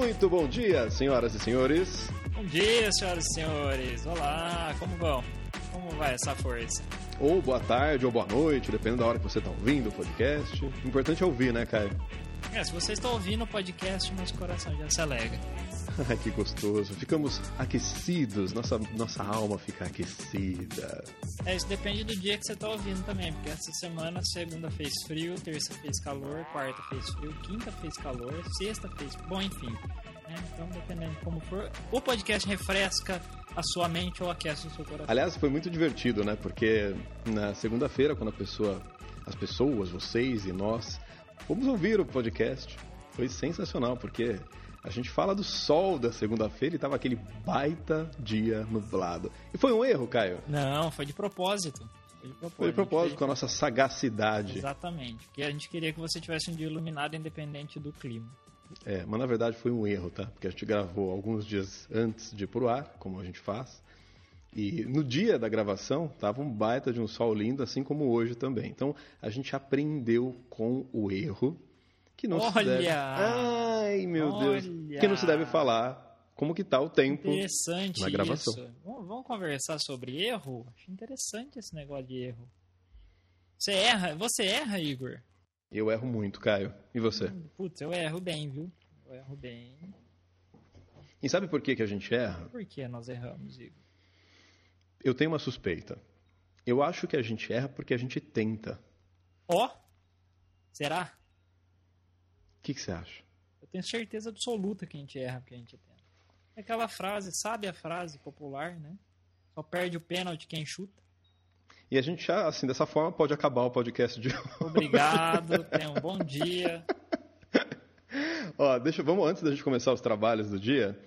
Muito bom dia, senhoras e senhores. Bom dia, senhoras e senhores. Olá, como vão? Como vai essa força? Ou boa tarde, ou boa noite, dependendo da hora que você está ouvindo o podcast. O importante é ouvir, né, Caio? É, se vocês estão ouvindo o podcast, nosso coração já se alegra. que gostoso. Ficamos aquecidos, nossa, nossa alma fica aquecida. É, isso depende do dia que você está ouvindo também, porque essa semana, segunda fez frio, terça fez calor, quarta fez frio, quinta fez calor, sexta fez. Bom, enfim. Né? Então, dependendo de como for, o podcast refresca a sua mente ou aquece o seu coração. Aliás, foi muito divertido, né? Porque na segunda-feira, quando a pessoa, as pessoas, vocês e nós, fomos ouvir o podcast, foi sensacional, porque a gente fala do sol da segunda-feira e tava aquele baita dia nublado. E foi um erro, Caio? Não, foi de propósito. Foi de propósito, foi de propósito com a nossa sagacidade. Exatamente. Porque a gente queria que você tivesse um dia iluminado independente do clima. É, mas na verdade foi um erro, tá? Porque a gente gravou alguns dias antes de ir pro ar, como a gente faz. E no dia da gravação, tava um baita de um sol lindo, assim como hoje também. Então, a gente aprendeu com o erro que não Olha! se deve... Ai, meu Olha! Deus. Que não se deve falar como que tá o tempo interessante na gravação. Isso. Vamos conversar sobre erro? Acho interessante esse negócio de erro. Você erra? Você erra, Igor? Eu erro muito, Caio. E você? Putz, eu erro bem, viu? Eu erro bem. E sabe por que, que a gente erra? Por que nós erramos, Igor? Eu tenho uma suspeita. Eu acho que a gente erra porque a gente tenta. Ó? Oh? Será? O que, que, você acha? Eu tenho certeza absoluta que a gente erra porque a gente tenta. É aquela frase, sabe a frase popular, né? Só perde o pênalti quem chuta. E a gente já, assim, dessa forma, pode acabar o podcast de hoje. Obrigado, tenha um bom dia. Ó, deixa, vamos, antes da gente começar os trabalhos do dia,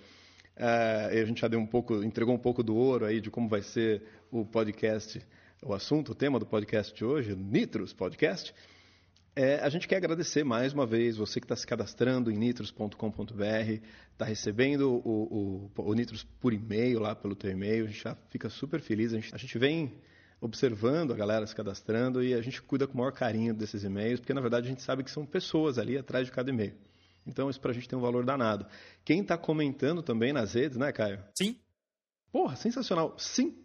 é, a gente já deu um pouco, entregou um pouco do ouro aí de como vai ser o podcast, o assunto, o tema do podcast de hoje, Nitros Podcast. É, a gente quer agradecer mais uma vez você que está se cadastrando em nitros.com.br, está recebendo o, o, o, Nitros por e-mail lá pelo teu e-mail, a gente já fica super feliz. A gente, a gente vem observando a galera se cadastrando e a gente cuida com o maior carinho desses e-mails, porque na verdade a gente sabe que são pessoas ali atrás de cada e-mail. Então isso para a gente tem um valor danado. Quem está comentando também nas redes, né, Caio? Sim. Porra, sensacional. Sim,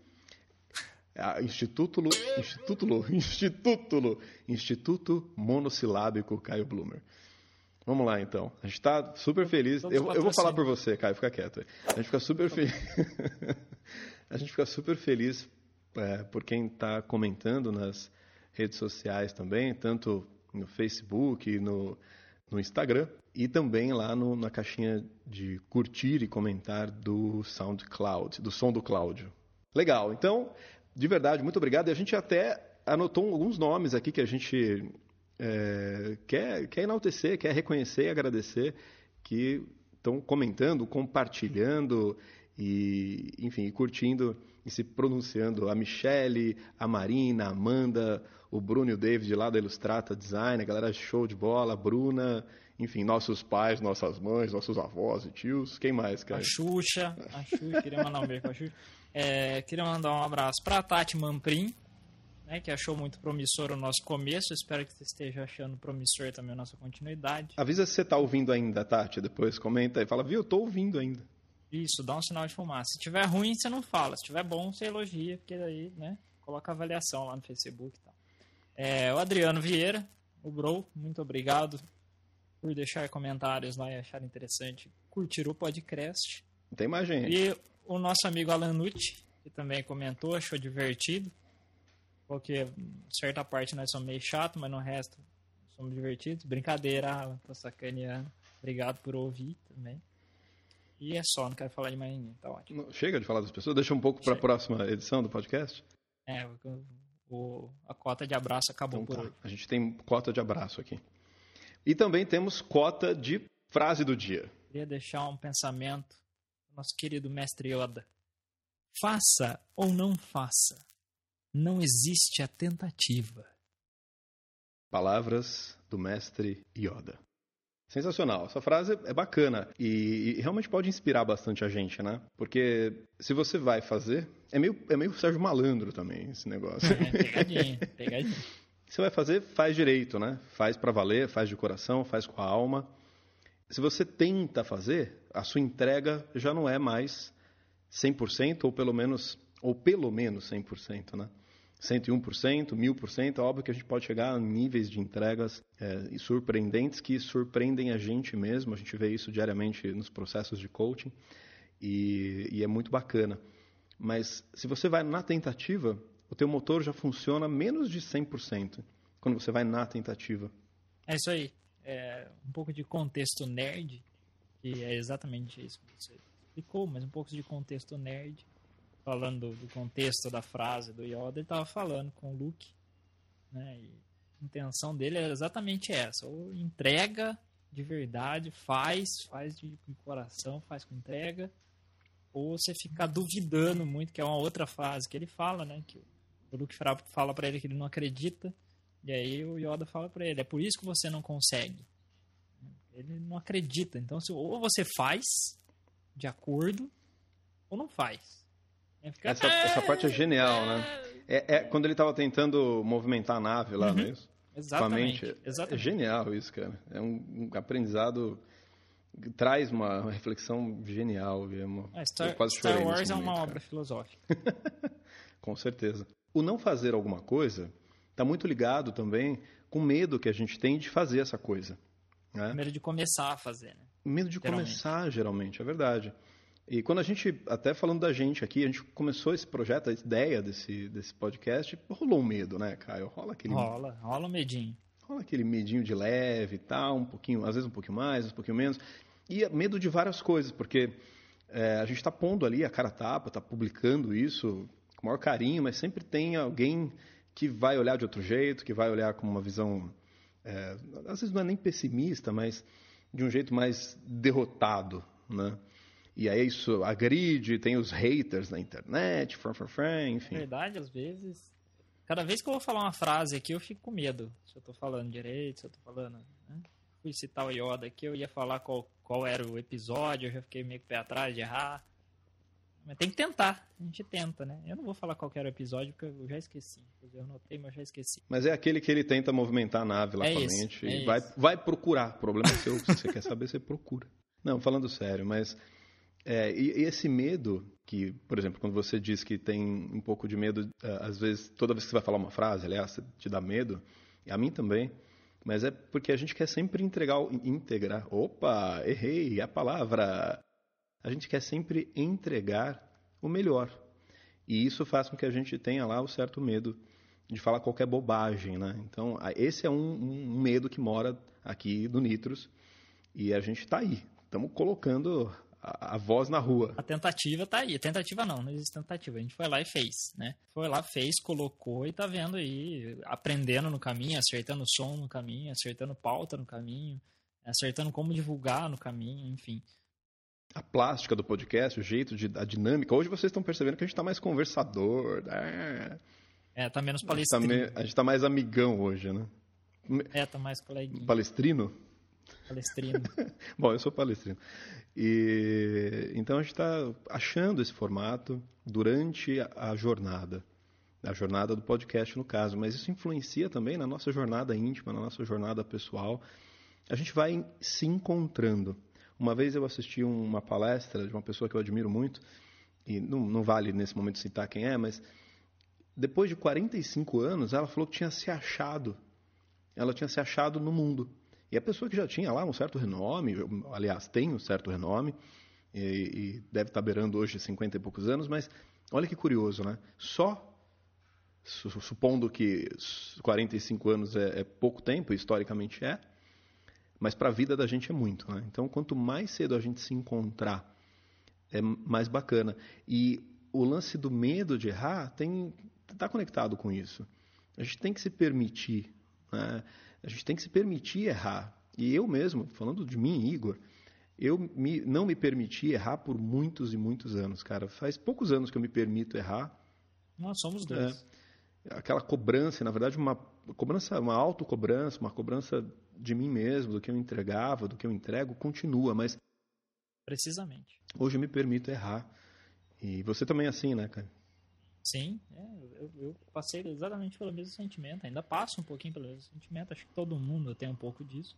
Instituto, Instituto, Instituto, Instituto Monossilábico Caio Blumer. Vamos lá, então. A gente está super feliz. Eu, eu, vou falar por você, Caio, fica quieto. A gente fica super feliz. a gente fica super feliz é, por quem está comentando nas redes sociais também, tanto no Facebook, no, no Instagram e também lá no, na caixinha de curtir e comentar do SoundCloud, do som do Cláudio. Legal. Então, de verdade, muito obrigado. E a gente até anotou alguns nomes aqui que a gente é, quer, quer enaltecer, quer reconhecer e agradecer, que estão comentando, compartilhando e, enfim, curtindo e se pronunciando. A Michele, a Marina, a Amanda, o Bruno e o David lá da Ilustrata Design, a galera show de bola, a Bruna, enfim, nossos pais, nossas mães, nossos avós e tios. Quem mais, cara? A Xuxa, a Xuxa, queria mandar um beijo pra Xuxa. É, queria mandar um abraço para a Tati Mamprim, né, que achou muito promissor o nosso começo. Espero que você esteja achando promissor também a nossa continuidade. Avisa se você está ouvindo ainda, Tati. Depois comenta e fala, viu, eu estou ouvindo ainda. Isso, dá um sinal de fumaça. Se tiver ruim, você não fala. Se tiver bom, você elogia, porque daí, né, coloca avaliação lá no Facebook e tal. É, o Adriano Vieira, o Bro, muito obrigado por deixar comentários lá e achar interessante curtir o podcast. Tem mais gente. E o nosso amigo Alan Nucci, que também comentou, achou divertido. Porque certa parte nós somos meio chato, mas no resto somos divertidos. Brincadeira, Alan, tô sacaneando. Obrigado por ouvir também. E é só, não quero falar de mais ninguém, tá ótimo. Chega de falar das pessoas, deixa um pouco para a próxima edição do podcast. É, o, a cota de abraço acabou então, por tá. hoje. A gente tem cota de abraço aqui. E também temos cota de frase do dia. Queria deixar um pensamento nosso querido mestre Yoda. Faça ou não faça, não existe a tentativa. Palavras do mestre Yoda. Sensacional. Essa frase é bacana e, e, realmente pode inspirar bastante a gente, né? Porque se você vai fazer, é meio, é meio Sérgio Malandro também esse negócio. É, pegadinha, pegadinha. Você vai fazer, faz direito, né? Faz para valer, faz de coração, faz com a alma. Se você tenta fazer, a sua entrega já não é mais 100% ou pelo menos ou pelo menos 100%, né? 101%, 1000%, é óbvio que a gente pode chegar a níveis de entregas é, surpreendentes que surpreendem a gente mesmo, a gente vê isso diariamente nos processos de coaching e, e é muito bacana. Mas se você vai na tentativa, o teu motor já funciona menos de 100% quando você vai na tentativa. É isso aí. É um pouco de contexto nerd, que é exatamente isso que você explicou, mas um pouco de contexto nerd falando do contexto da frase do Yoda, ele estava falando com o Luke, né? E a intenção dele é exatamente essa: ou entrega de verdade, faz, faz de, de coração, faz com entrega, ou você ficar duvidando muito, que é uma outra frase que ele fala, né? Que o Luke fala para ele que ele não acredita, e aí o Yoda fala para ele: é por isso que você não consegue. Ele não acredita. Então, se, ou você faz de acordo, ou não faz. Fica... Essa, essa, parte é genial, né? É, é quando ele estava tentando movimentar a nave lá, uhum. não é isso? Exatamente. É genial isso, cara. É um, um aprendizado traz uma reflexão genial. É uma, é, Star, Star Wars é uma cara. obra filosófica. com certeza. O não fazer alguma coisa está muito ligado também com o medo que a gente tem de fazer essa coisa. Né? Medo de começar a fazer, né? Medo de geralmente. começar, geralmente, é verdade. E quando a gente, até falando da gente aqui, a gente começou esse projeto, a ideia desse, desse podcast, rolou um medo, né, Caio? Rola aquele. Rola, rola um medinho. Rola aquele medinho de leve e tal, um pouquinho, às vezes um pouquinho mais, um pouquinho menos. E é medo de várias coisas, porque é, a gente está pondo ali a cara tapa, está publicando isso com o maior carinho, mas sempre tem alguém que vai olhar de outro jeito, que vai olhar com uma visão, é, às vezes não é nem pessimista, mas de um jeito mais derrotado, né? E aí isso agride, tem os haters na internet, fran, fran, fran, enfim. Verdade, às vezes, cada vez que eu vou falar uma frase aqui, eu fico com medo. Se eu tô falando direito, se eu tô falando... Né? Fui citar o Yoda aqui, eu ia falar qual, qual era o episódio, eu já fiquei meio o pé atrás de errar. Mas tem que tentar, a gente tenta, né? Eu não vou falar qual era o episódio, porque eu já esqueci. Eu anotei, mas já esqueci. Mas é aquele que ele tenta movimentar a nave lá é com a mente é e vai, vai procurar. O problema é seu, se você quer saber, você procura. Não, falando sério, mas é, e, e, esse medo, que, por exemplo, quando você diz que tem um pouco de medo, é, às vezes, toda vez que você vai falar uma frase, aliás, te dá medo, e a mim também, mas é porque a gente quer sempre entregar, integrar. Opa, errei a palavra! A gente quer sempre entregar o melhor. E isso faz com que a gente tenha lá o certo medo de falar qualquer bobagem, né? Então, esse é um, um medo que mora aqui do Nitros e a gente está aí. Estamos colocando a, a, voz na rua. A tentativa tá aí. A tentativa não, não existe tentativa. A gente foi lá e fez, né? Foi lá, fez, colocou e tá vendo aí, aprendendo no caminho, acertando som no caminho, acertando pauta no caminho, acertando como divulgar no caminho, enfim. A plástica do podcast, o jeito de a dinâmica. Hoje vocês estão percebendo que a gente está mais conversador. Né? É, tá menos palestrino. A gente está mais amigão hoje, né? É, tá mais coleguinha. Palestrino? Palestrino. Bom, eu sou palestrino. E então a gente está achando esse formato durante a, a jornada, a jornada do podcast no caso, mas isso influencia também na nossa jornada íntima, na nossa jornada pessoal. A gente vai se encontrando. Uma vez eu assisti uma palestra de uma pessoa que eu admiro muito, e não, não vale nesse momento citar quem é, mas depois de 45 anos, ela falou que tinha se achado. Ela tinha se achado no mundo. E a pessoa que já tinha lá um certo renome, aliás, tem um certo renome, e, e deve estar beirando hoje 50 e poucos anos, mas olha que curioso, né? Só, supondo que 45 anos é, é pouco tempo, historicamente é, mas para a vida da gente é muito, né? Então, quanto mais cedo a gente se encontrar, é mais bacana. E o lance do medo de errar tem está conectado com isso. A gente tem que se permitir, né? A gente tem que se permitir errar. E eu mesmo, falando de mim, Igor, eu me, não me permiti errar por muitos e muitos anos, cara. Faz poucos anos que eu me permito errar. Nós somos dois. É, aquela cobrança, na verdade, uma cobrança, uma autocobrança, uma cobrança de mim mesmo, do que eu entregava, do que eu entrego, continua, mas precisamente. Hoje eu me permito errar. E você também é assim, né, cara? Sim, é, eu, eu, passei exatamente pelo mesmo sentimento, ainda passo um pouquinho pelo mesmo sentimento, acho que todo mundo tem um pouco disso.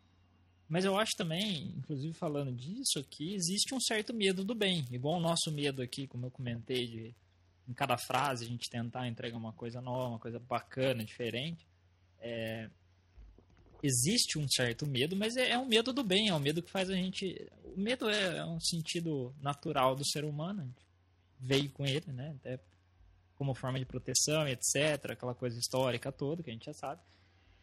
mas eu acho também, inclusive falando disso aqui, existe um certo medo do bem. Igual o nosso medo aqui, como eu comentei, de em cada frase a gente tentar entregar uma coisa nova, uma coisa bacana, diferente. É, existe um certo medo, mas é, é, um medo do bem, é um medo que faz a gente. O medo é, é um sentido natural do ser humano, veio com ele, né? Até como forma de proteção, etc. Aquela coisa histórica toda que a gente já sabe.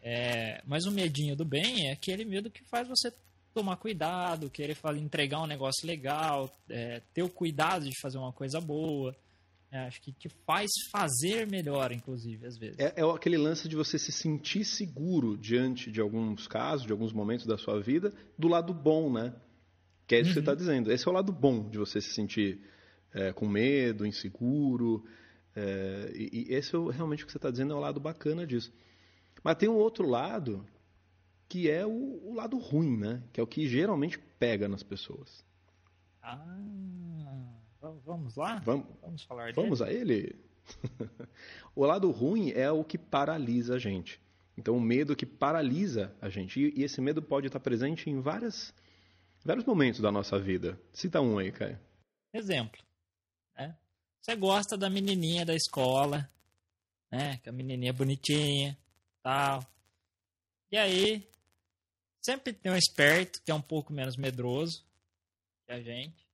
É, mas o medinho do bem é aquele medo que faz você tomar cuidado, querer entregar um negócio legal, é, ter o cuidado de fazer uma coisa boa. É, acho que te faz fazer melhor, inclusive, às vezes. É, é, aquele lance de você se sentir seguro diante de alguns casos, de alguns momentos da sua vida, do lado bom, né? Que é isso uhum. que você está uhum. dizendo. Esse é o lado bom de você se sentir é, com medo, inseguro. É, e, e, esse é realmente o que você está dizendo é o lado bacana disso. Mas tem um outro lado que é o, o lado ruim, né? Que é o que geralmente pega nas pessoas. Ah. Vamos lá? Vamos, vamos falar dele? Vamos a ele? o lado ruim é o que paralisa a gente. Então, o medo que paralisa a gente. E, esse medo pode estar presente em várias, vários momentos da nossa vida. Cita um aí, Caio. Exemplo. Né? Você gosta da menininha da escola, né? Que a menininha bonitinha, tal. E aí, sempre tem um esperto que é um pouco menos medroso que a gente.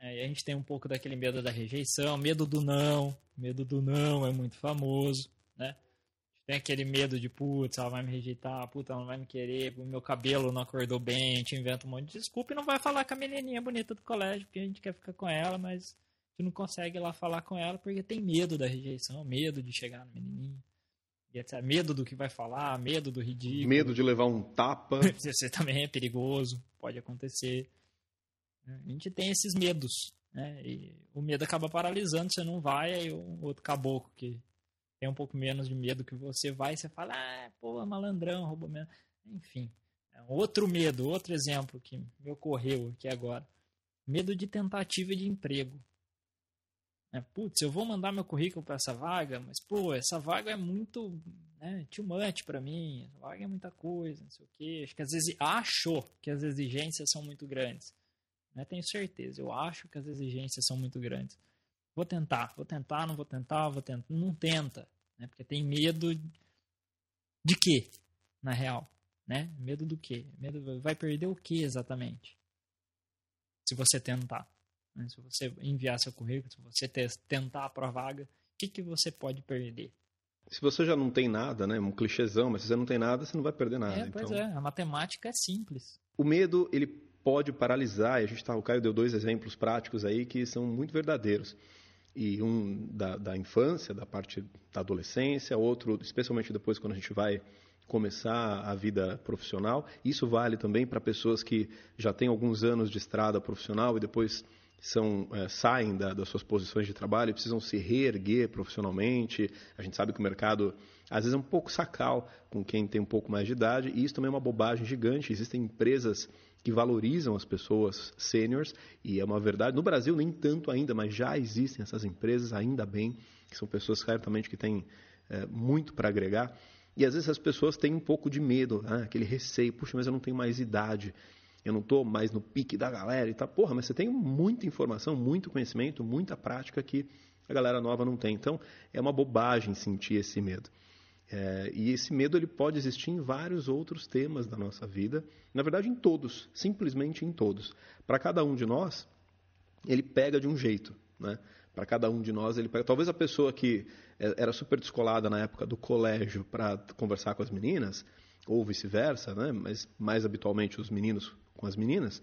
É, a gente tem um pouco daquele medo da rejeição, medo do não. Medo do não é muito famoso, né? Tem aquele medo de, putz, ela vai me rejeitar, puta, ela não vai me querer, o meu cabelo não acordou bem, a gente inventa um monte de desculpa e não vai falar com a menininha bonita do colégio, porque a gente quer ficar com ela, mas a gente não consegue ir lá falar com ela porque tem medo da rejeição, medo de chegar no menininho. Medo do que vai falar, medo do ridículo. Medo de levar um tapa. Você também é perigoso, pode acontecer. A gente tem esses medos, né? E o medo acaba paralisando, você não vai, aí o outro caboclo que tem um pouco menos de medo que você vai, você fala, ah, pô, malandrão, roubou mesmo. Enfim, é outro medo, outro exemplo que me ocorreu aqui agora. Medo de tentativa de emprego. É, putz, eu vou mandar meu currículo para essa vaga, mas, pô, essa vaga é muito né, too much para mim, essa vaga é muita coisa, não sei o quê. Acho que às vezes acho que as exigências são muito grandes. Né? Tenho certeza. Eu acho que as exigências são muito grandes. Vou tentar, vou tentar, não vou tentar, vou tentar. Não tenta, né? Porque tem medo de quê, na real? Né? Medo do quê? Medo vai perder o quê exatamente? Se você tentar. Né? Se você enviar seu currículo, se você tentar para a vaga, o que, que você pode perder? Se você já não tem nada, né? Um clichêzão, mas se você não tem nada, você não vai perder nada. É, pois então... é, a matemática é simples. O medo, ele pode paralisar. E a gente tá, o Caio deu dois exemplos práticos aí que são muito verdadeiros. E um da, da infância, da parte da adolescência, outro, especialmente depois quando a gente vai começar a vida profissional. Isso vale também para pessoas que já têm alguns anos de estrada profissional e depois são, é, saem da, das suas posições de trabalho e precisam se reerguer profissionalmente. A gente sabe que o mercado, às vezes, é um pouco sacal com quem tem um pouco mais de idade, e isso também é uma bobagem gigante. Existem empresas que valorizam as pessoas sêniores, e é uma verdade. No Brasil, nem tanto ainda, mas já existem essas empresas, ainda bem, que são pessoas certamente que têm é, muito para agregar. E às vezes as pessoas têm um pouco de medo, né? aquele receio, puxa, mas eu não tenho mais idade, eu não estou mais no pique da galera e tá. Porra, mas você tem muita informação, muito conhecimento, muita prática que a galera nova não tem. Então, é uma bobagem sentir esse medo. É, e esse medo ele pode existir em vários outros temas da nossa vida, na verdade em todos, simplesmente em todos. Para cada um de nós, ele pega de um jeito, né? Para cada um de nós ele pega. Talvez a pessoa que é, era super descolada na época do colégio para conversar com as meninas, ou vice-versa, né? Mas mais habitualmente os meninos com as meninas,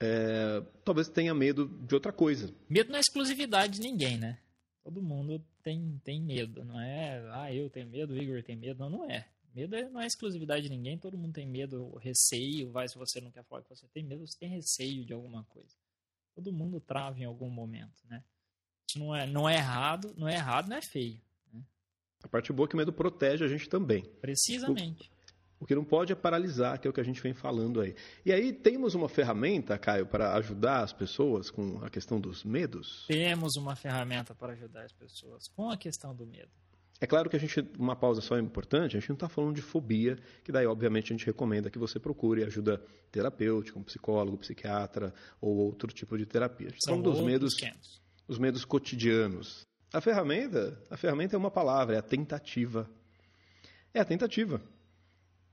é, talvez tenha medo de outra coisa. Medo não é exclusividade de ninguém, né? Todo mundo tem, tem medo, não é? Ah, eu tenho medo, o Igor tem medo. Não, não é. Medo é, não é exclusividade de ninguém, todo mundo tem medo, receio, vai se você não quer falar que você tem medo, você tem receio de alguma coisa. Todo mundo trava em algum momento, né? Não é, não é errado, não é errado, não é feio. Né? A parte boa é que o medo protege a gente também. Precisamente. O que não pode é paralisar, que é o que a gente vem falando aí. E aí temos uma ferramenta, Caio, para ajudar as pessoas com a questão dos medos? Temos uma ferramenta para ajudar as pessoas com a questão do medo. É claro que a gente, uma pausa só é importante, a gente não está falando de fobia, que daí, obviamente, a gente recomenda que você procure ajuda terapêutica, um psicólogo, psiquiatra ou outro tipo de terapia. A gente está falando dos medos, os medos cotidianos. A ferramenta, a ferramenta é uma palavra, é a tentativa. É a tentativa.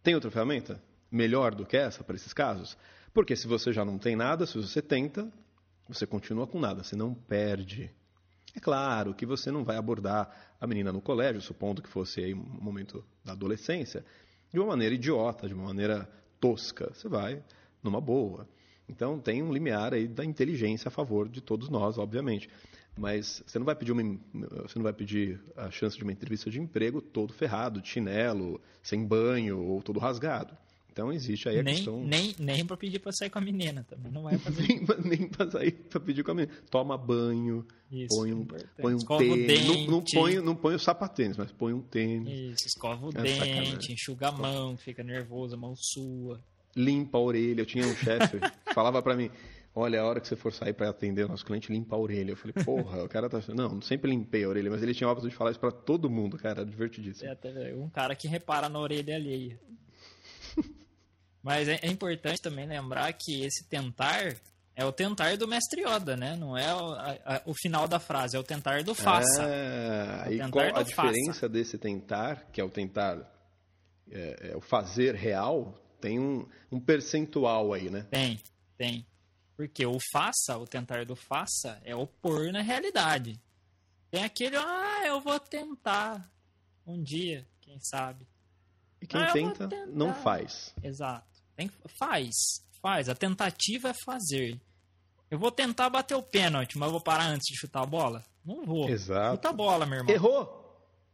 Tem outra ferramenta melhor do que essa para esses casos? Porque se você já não tem nada, se você tenta, você continua com nada, você não perde. É claro que você não vai abordar a menina no colégio, supondo que fosse aí um momento da adolescência, de uma maneira idiota, de uma maneira tosca. Você vai numa boa. Então tem um limiar aí da inteligência a favor de todos nós, obviamente. Mas você não vai pedir uma, você não vai pedir a chance de uma entrevista de emprego todo ferrado, de chinelo, sem banho ou todo rasgado. Então existe aí a nem, questão. Nem, nem para pedir para sair com a menina também. Não vai fazer. nem, nem para sair para pedir com a menina. Toma banho, Isso, põe um, põe um escova tênis. Não, não, põe, não põe o sapatênis, mas põe um tênis. Isso, escova o é dente, sacanagem. enxuga a mão, fica nervoso, a mão sua. Limpa a orelha. Eu tinha um chefe que falava para mim. Olha, a hora que você for sair para atender o nosso cliente, limpa a orelha. Eu falei, porra, o cara tá. Não, sempre limpei a orelha, mas ele tinha o hábito de falar isso para todo mundo, cara, divertidíssimo. É até um cara que repara na orelha alheia. Mas é, é, importante também lembrar que esse tentar é o tentar do mestre Yoda, né? Não é o, a, o final da frase, é o tentar do faça. É, e qual a diferença faça. desse tentar, que é o tentar, é, é o fazer real, tem um, um percentual aí, né? Tem, tem. Porque o faça, o tentar do faça, é o pôr na realidade. Tem aquele, ah, eu vou tentar um dia, quem sabe. E quem ah, tenta, não faz. Exato. Tem, faz, faz. A tentativa é fazer. Eu vou tentar bater o pênalti, mas vou parar antes de chutar a bola? Não vou. Exato. Chuta a bola, meu irmão. Errou!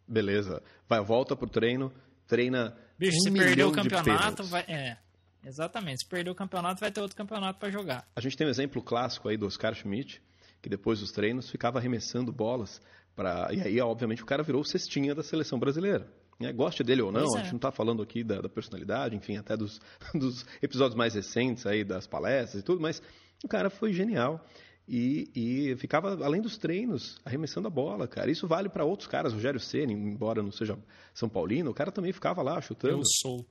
Beleza. Vai, volta pro treino, treina. Bicho, um se perder o campeonato, vai. É. Exatamente. Se perder o campeonato, vai ter outro campeonato para jogar. A gente tem um exemplo clássico aí do Oscar Schmidt, que depois dos treinos ficava arremessando bolas para e aí obviamente o cara virou cestinha da seleção brasileira. É, goste dele ou não, é. a gente não está falando aqui da, da, personalidade, enfim, até dos, dos episódios mais recentes aí das palestras e tudo, mas o cara foi genial. E, e, ficava, além dos treinos, arremessando a bola, cara. Isso vale para outros caras. Rogério Ceni, embora não seja São Paulino, o cara também ficava lá chutando. Eu sou.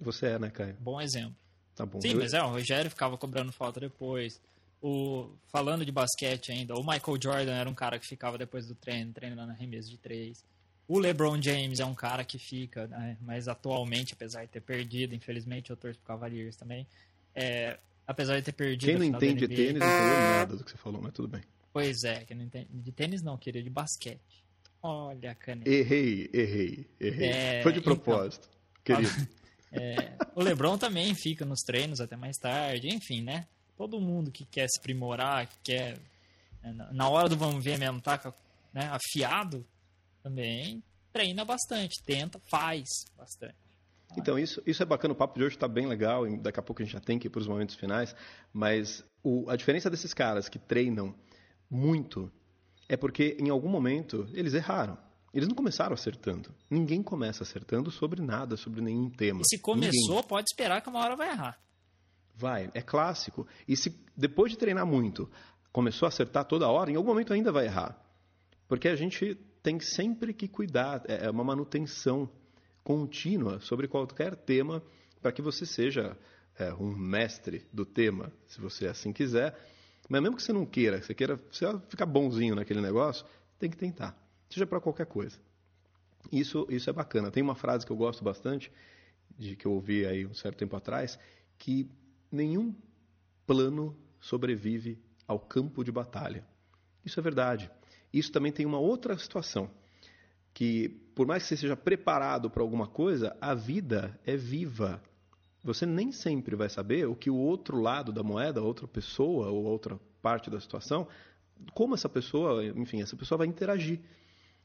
Você é, né, Caio? Bom exemplo. Tá bom. Sim, eu... mas é, o Rogério ficava cobrando falta depois. O, falando de basquete ainda, o Michael Jordan era um cara que ficava depois do treino, treinando arremesso de três. O LeBron James é um cara que fica, né, mas atualmente, apesar de ter perdido, infelizmente eu torço pro Cavaliers também, é, apesar de ter perdido. Quem não entende de tênis não entendeu nada do que você falou, mas tudo bem. Pois é, quem não entende, de tênis não, queria de basquete. Olha a caneta. Errei, errei, errei. É, Foi de então, propósito, então, querido. É, o LeBron também fica nos treinos até mais tarde, enfim, né? Todo mundo que quer se aprimorar, que quer. Né, na hora do vamos ver mesmo, tá né, afiado, também treina bastante, tenta, faz bastante. Então, isso, isso é bacana. O papo de hoje está bem legal e daqui a pouco a gente já tem que ir para os momentos finais. Mas o, a diferença desses caras que treinam muito é porque em algum momento eles erraram. Eles não começaram acertando. Ninguém começa acertando sobre nada, sobre nenhum tema. E se começou, Ninguém. pode esperar que uma hora vai errar. Vai, é clássico. E se depois de treinar muito, começou a acertar toda hora, em algum momento ainda vai errar. Porque a gente tem sempre que cuidar, é, é uma manutenção contínua sobre qualquer tema para que você seja é, um mestre do tema, se você assim quiser. Mas mesmo que você não queira, você queira você ficar bonzinho naquele negócio, tem que tentar, seja para qualquer coisa. Isso, isso é bacana. Tem uma frase que eu gosto bastante, de que eu ouvi aí um certo tempo atrás, que nenhum plano sobrevive ao campo de batalha. Isso é verdade isso também tem uma outra situação, que por mais que você seja preparado para alguma coisa, a vida é viva. Você nem sempre vai saber o que o outro lado da moeda, outra pessoa ou outra parte da situação, como essa pessoa, enfim, essa pessoa vai interagir.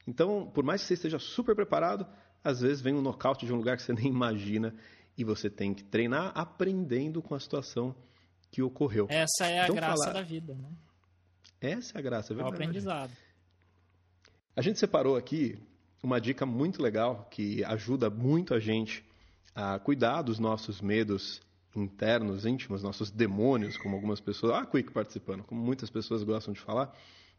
Então, por mais que você esteja super preparado, às vezes vem um nocaute de um lugar que você nem imagina e você tem que treinar aprendendo com a situação que ocorreu. Essa é a então, graça falar... da vida, né? Essa é a graça, é verdade. É o aprendizado. A gente separou aqui uma dica muito legal que ajuda muito a gente a cuidar dos nossos medos internos, íntimos, nossos demônios, como algumas pessoas. Ah, Quick participando, como muitas pessoas gostam de falar,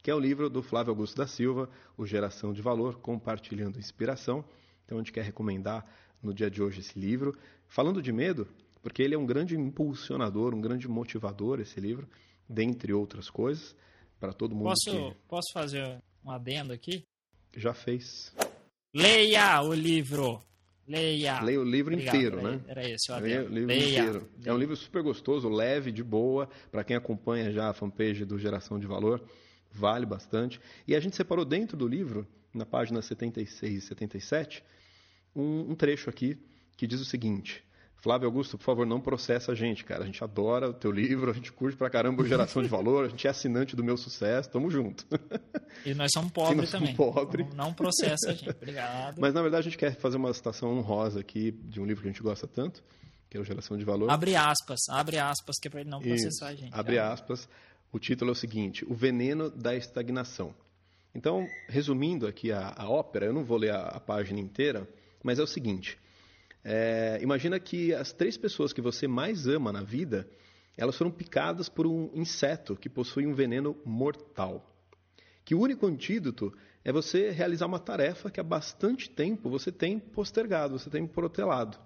que é o livro do Flávio Augusto da Silva, O Geração de Valor, Compartilhando Inspiração. Então, a gente quer recomendar no dia de hoje esse livro. Falando de medo, porque ele é um grande impulsionador, um grande motivador, esse livro, dentre outras coisas, para todo mundo. Posso, que... posso fazer um adendo aqui? Já fez. Leia o livro! Leia. Leia o livro Obrigado, inteiro, era, né? Era esse o Leia adendo. o livro Leia. inteiro. Leia. É um livro super gostoso, leve, de boa, para quem acompanha já a fanpage do Geração de Valor, vale bastante. E a gente separou dentro do livro, na página 76 e 77, um, um trecho aqui que diz o seguinte: Flávio Augusto, por favor, não processa a gente, cara. A gente adora o teu livro, a gente curte pra caramba o Geração de Valor, a gente é assinante do meu sucesso, tamo junto. E nós somos pobres nós somos também. pobres. Não, não processa a gente. Obrigado. Mas na verdade a gente quer fazer uma citação honrosa aqui de um livro que a gente gosta tanto, que é o Geração de Valor. Abre aspas, abre aspas, que é pra ele não Isso, processar a gente. Abre tá? aspas. O título é o seguinte: O Veneno da Estagnação. Então, resumindo aqui a, a ópera, eu não vou ler a, a página inteira, mas é o seguinte: é, imagina que as três pessoas que você mais ama na vida, elas foram picadas por um inseto que possui um veneno mortal. Que o único antídoto é você realizar uma tarefa que há bastante tempo você tem postergado, você tem protelado.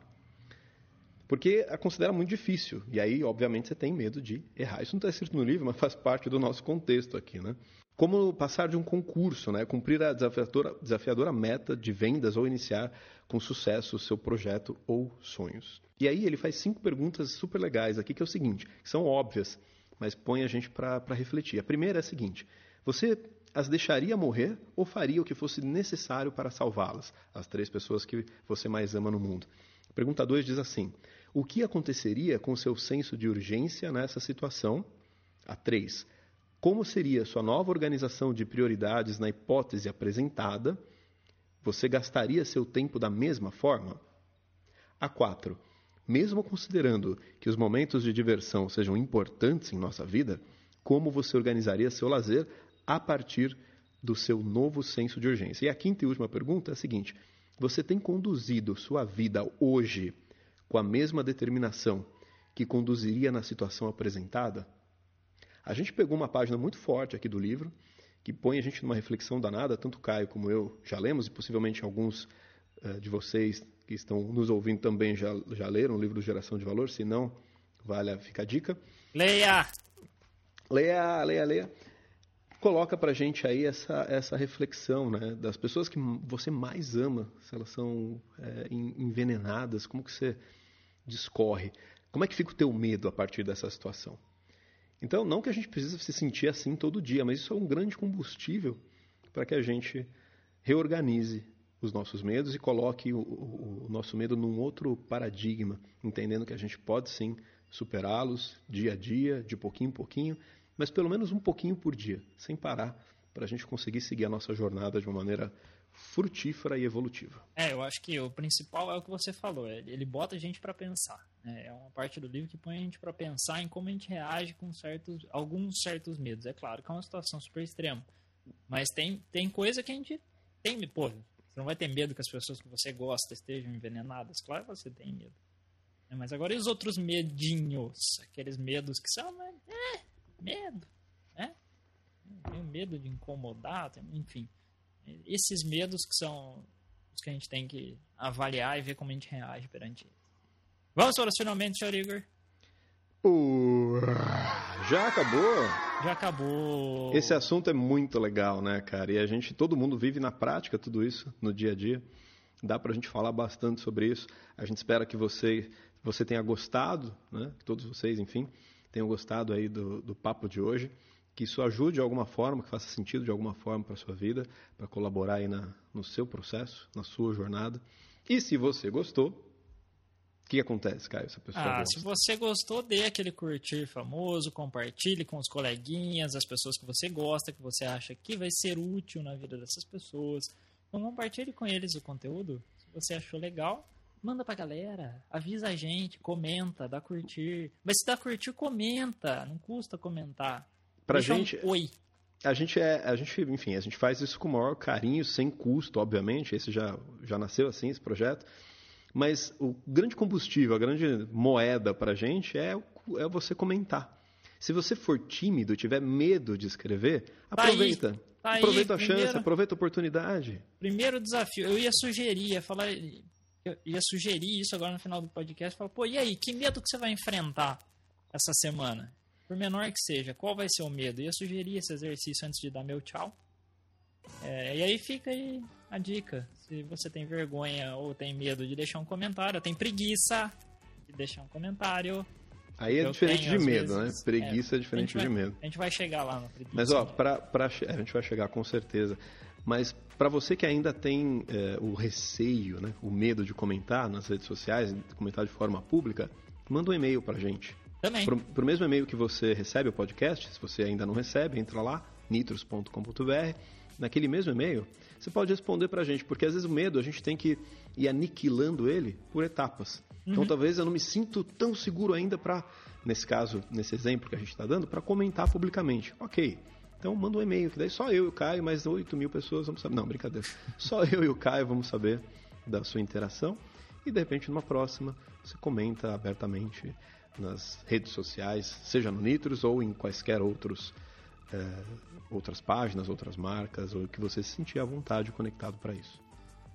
Porque a considera muito difícil. E aí, obviamente, você tem medo de errar. Isso não está escrito no livro, mas faz parte do nosso contexto aqui, né? Como passar de um concurso, né? Cumprir a desafiadora, desafiadora meta de vendas ou iniciar com sucesso o seu projeto ou sonhos. E aí ele faz cinco perguntas super legais aqui, que é o seguinte, que são óbvias, mas põe a gente para refletir. A primeira é a seguinte, você as deixaria morrer ou faria o que fosse necessário para salvá-las? As três pessoas que você mais ama no mundo. Pergunta 2 diz assim: O que aconteceria com seu senso de urgência nessa situação? A 3. Como seria sua nova organização de prioridades na hipótese apresentada? Você gastaria seu tempo da mesma forma? A 4. Mesmo considerando que os momentos de diversão sejam importantes em nossa vida, como você organizaria seu lazer a partir do seu novo senso de urgência? E a quinta e última pergunta é a seguinte: você tem conduzido sua vida hoje com a mesma determinação que conduziria na situação apresentada? A gente pegou uma página muito forte aqui do livro, que põe a gente numa reflexão danada, tanto Caio como eu já lemos, e possivelmente alguns uh, de vocês que estão nos ouvindo também já, já leram o livro do Geração de Valor, se não, vale, fica a dica. Leia! Leia, leia, leia. Coloca pra gente aí essa, essa reflexão, né? Das pessoas que você mais ama, se elas são é, envenenadas, como que você discorre? Como é que fica o teu medo a partir dessa situação? Então, não que a gente precise se sentir assim todo dia, mas isso é um grande combustível para que a gente reorganize os nossos medos e coloque o, o, o, nosso medo num outro paradigma, entendendo que a gente pode sim superá-los dia a dia, de pouquinho em pouquinho, mas pelo menos um pouquinho por dia, sem parar, para a gente conseguir seguir a nossa jornada de uma maneira frutífera e evolutiva. É, eu acho que o principal é o que você falou, ele bota a gente para pensar. Né? É uma parte do livro que põe a gente para pensar em como a gente reage com certos, alguns certos medos. É claro que é uma situação super extrema, mas tem, tem coisa que a gente tem, pô, você não vai ter medo que as pessoas que você gosta estejam envenenadas, claro que você tem medo. Mas agora e os outros medinhos? Aqueles medos que são, é, medo, né? Tenho medo de incomodar, enfim. Esses medos que são os que a gente tem que avaliar e ver como a gente reage perante eles. Vamos para os finalmente, senhor Igor? Uh, já acabou? Já acabou. Esse assunto é muito legal, né, cara? E a gente, todo mundo vive na prática tudo isso no dia a dia. Dá pra gente falar bastante sobre isso. A gente espera que você, você tenha gostado, né? Que todos vocês, enfim, tenham gostado aí do, do papo de hoje. Que isso ajude de alguma forma, que faça sentido de alguma forma para sua vida, para colaborar aí na, no seu processo, na sua jornada. E se você gostou, o que acontece, Caio? Se, a pessoa ah, gosta? se você gostou, dê aquele curtir famoso, compartilhe com os coleguinhas, as pessoas que você gosta, que você acha que vai ser útil na vida dessas pessoas. Então compartilhe com eles o conteúdo. Se você achou legal, manda pra galera, avisa a gente, comenta, dá curtir. Mas se dá curtir, comenta, não custa comentar. Pra Deixa gente, um oi. A gente é, a gente, enfim, a gente faz isso com o maior carinho, sem custo, obviamente. Esse já, já nasceu assim, esse projeto. Mas o grande combustível, a grande moeda para a gente é, é você comentar. Se você for tímido, tiver medo de escrever, tá aproveita. Aí, tá aproveita aí, a primeiro, chance, aproveita a oportunidade. Primeiro desafio, eu ia sugerir, ia falar, eu ia sugerir isso agora no final do podcast, falar, pô, e aí, que medo que você vai enfrentar essa semana? Por menor que seja, qual vai ser o medo? Eu ia sugerir esse exercício antes de dar meu tchau. É, e aí fica aí a dica. Se você tem vergonha ou tem medo de deixar um comentário, tem preguiça de deixar um comentário. Aí é diferente tenho, de medo, vezes, né? Preguiça é, é diferente vai, de medo. A gente vai chegar lá no preguiça. Mas, ó, pra, pra, a gente vai chegar com certeza. Mas para você que ainda tem é, o receio, né, o medo de comentar nas redes sociais, comentar de forma pública, manda um e-mail para a gente. Também. Para o mesmo e-mail que você recebe o podcast, se você ainda não recebe, entra lá, nitros.com.br naquele mesmo e-mail, você pode responder para a gente, porque às vezes o medo a gente tem que ir aniquilando ele por etapas. Então uhum. talvez eu não me sinto tão seguro ainda para, nesse caso, nesse exemplo que a gente está dando, para comentar publicamente. Ok, então manda um e-mail, que daí só eu e o Caio, mais 8 mil pessoas vamos saber. Não, brincadeira. Só eu e o Caio vamos saber da sua interação. E de repente, numa próxima, você comenta abertamente nas redes sociais, seja no Nitros ou em quaisquer outros é, outras páginas, outras marcas, ou que você se sentir à vontade conectado para isso.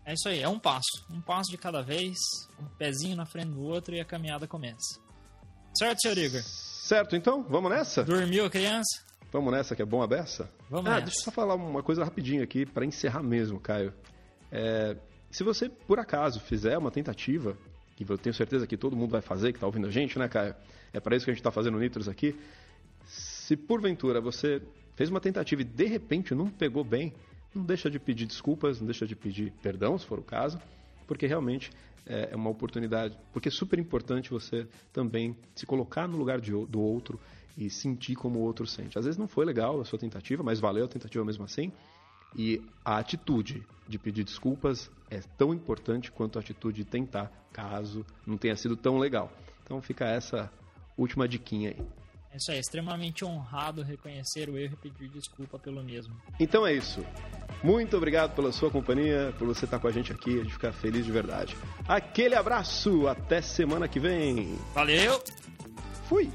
É isso aí, é um passo. Um passo de cada vez, um pezinho na frente do outro e a caminhada começa. Certo, senhor Igor? Certo, então, vamos nessa? Dormiu a criança? Vamos nessa, que é bom a beça? Vamos ah, nessa. Deixa eu só falar uma coisa rapidinho aqui, para encerrar mesmo, Caio. É, se você, por acaso, fizer uma tentativa, que eu tenho certeza que todo mundo vai fazer, que está ouvindo a gente, né, Caio? É para isso que a gente está fazendo Nitros aqui. Se porventura você fez uma tentativa e de repente não pegou bem, não deixa de pedir desculpas, não deixa de pedir perdão, se for o caso, porque realmente é, é uma oportunidade, porque é super importante você também se colocar no lugar de, do outro e sentir como o outro sente. Às vezes não foi legal a sua tentativa, mas valeu a tentativa mesmo assim. E a atitude de pedir desculpas é tão importante quanto a atitude de tentar, caso não tenha sido tão legal. Então fica essa última diquinha aí. É isso aí, extremamente honrado reconhecer o erro e pedir desculpa pelo mesmo. Então é isso. Muito obrigado pela sua companhia, por você estar com a gente aqui, a gente fica feliz de verdade. Aquele abraço, até semana que vem. Valeu! Fui!